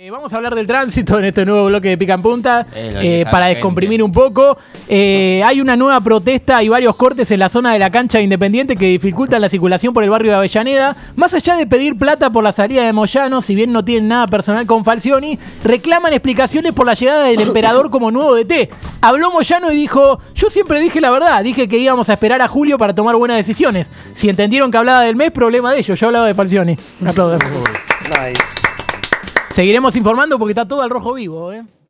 Eh, vamos a hablar del tránsito en este nuevo bloque de Pica en Punta eh, sabe para descomprimir un poco. Eh, hay una nueva protesta y varios cortes en la zona de la cancha de Independiente que dificultan la circulación por el barrio de Avellaneda. Más allá de pedir plata por la salida de Moyano, si bien no tienen nada personal con Falcioni, reclaman explicaciones por la llegada del emperador como nuevo DT. Habló Moyano y dijo, yo siempre dije la verdad, dije que íbamos a esperar a Julio para tomar buenas decisiones. Si entendieron que hablaba del mes, problema de ellos, yo hablaba de Falcioni. Un aplauso. Nice. Seguiremos informando porque está todo al rojo vivo, ¿eh?